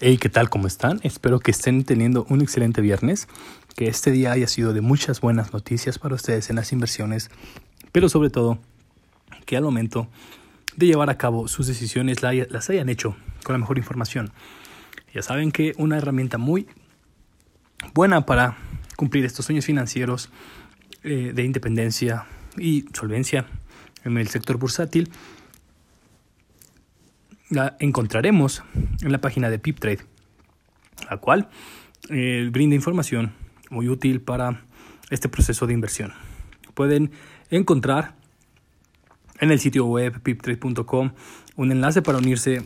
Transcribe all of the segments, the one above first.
Hey, ¿qué tal? ¿Cómo están? Espero que estén teniendo un excelente viernes, que este día haya sido de muchas buenas noticias para ustedes en las inversiones, pero sobre todo que al momento de llevar a cabo sus decisiones las hayan hecho con la mejor información. Ya saben que una herramienta muy buena para cumplir estos sueños financieros eh, de independencia y solvencia en el sector bursátil la encontraremos en la página de PipTrade, la cual eh, brinda información muy útil para este proceso de inversión. Pueden encontrar en el sitio web piptrade.com un enlace para unirse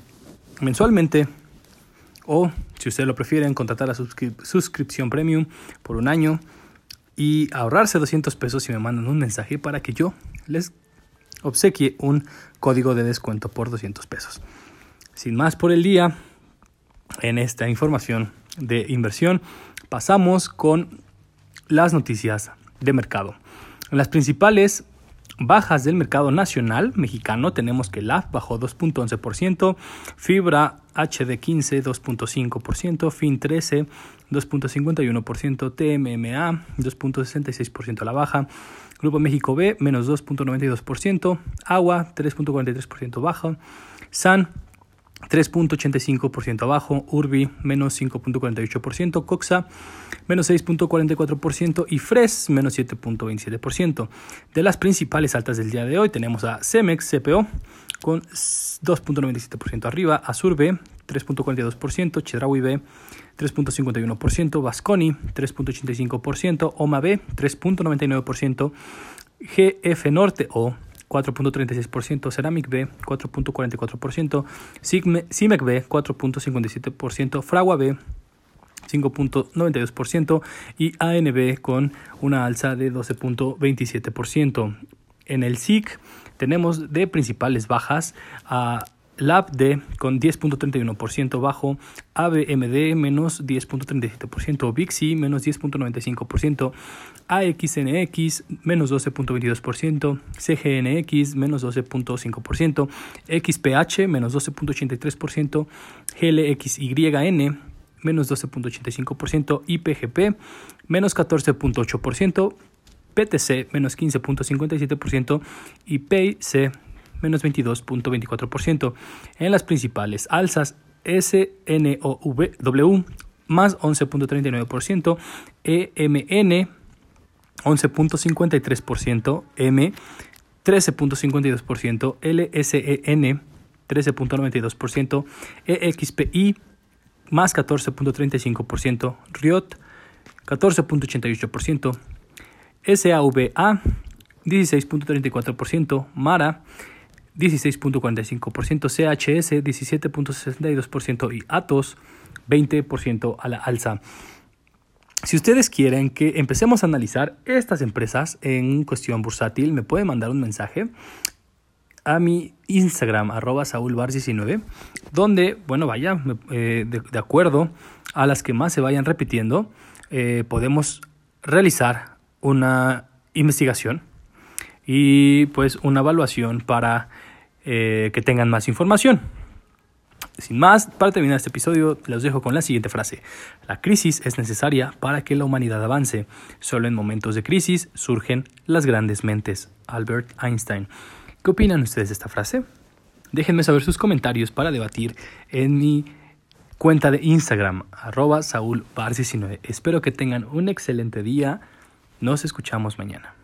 mensualmente o, si ustedes lo prefieren, contratar la suscripción premium por un año y ahorrarse 200 pesos y me mandan un mensaje para que yo les obsequie un código de descuento por 200 pesos. Sin más por el día, en esta información de inversión, pasamos con las noticias de mercado. Las principales bajas del mercado nacional mexicano tenemos que LAF bajó 2.11%, Fibra HD15 2.5%, FIN 13 2.51%, TMMA 2.66% a la baja, Grupo México B menos 2.92%, Agua 3.43% baja, SAN 3.85% abajo, Urbi menos 5.48%, Coxa menos 6.44% y Fres menos 7.27%. De las principales altas del día de hoy tenemos a Cemex CPO con 2.97% arriba, Azurbe 3.42%, Chedraui B 3.51%, Vasconi 3.85%, OMA B 3.99%, GF Norte O 4.36%, Ceramic B 4.44%, CIMEC B 4.57%, Fragua B 5.92% y ANB con una alza de 12.27%. En el SIC tenemos de principales bajas a LabD con 10.31% bajo, ABMD menos 10.37%, VIXI menos 10.95%, AXNX menos 12.22%, CGNX menos 12.5%, XPH menos 12.83%, GLXYN menos 12.85%, IPGP menos 14.8%, PTC menos 15.57% y PIC menos 22.24%. En las principales alzas, SNOW más 11.39%, EMN 11.53%, M 13.52%, LSEN 13.92%, EXPI más 14.35%, RIOT 14.88%, SAVA 16.34%, MARA 16.45%, CHS 17.62% y Atos 20% a la alza. Si ustedes quieren que empecemos a analizar estas empresas en cuestión bursátil, me pueden mandar un mensaje a mi Instagram, arroba saulbar19, donde, bueno, vaya, eh, de, acuerdo a las que más se vayan repitiendo, eh, podemos realizar una investigación y pues una evaluación para eh, que tengan más información. Sin más, para terminar este episodio, los dejo con la siguiente frase. La crisis es necesaria para que la humanidad avance. Solo en momentos de crisis surgen las grandes mentes. Albert Einstein. ¿Qué opinan ustedes de esta frase? Déjenme saber sus comentarios para debatir en mi cuenta de Instagram, arroba saulbar19. Espero que tengan un excelente día. Nos escuchamos mañana.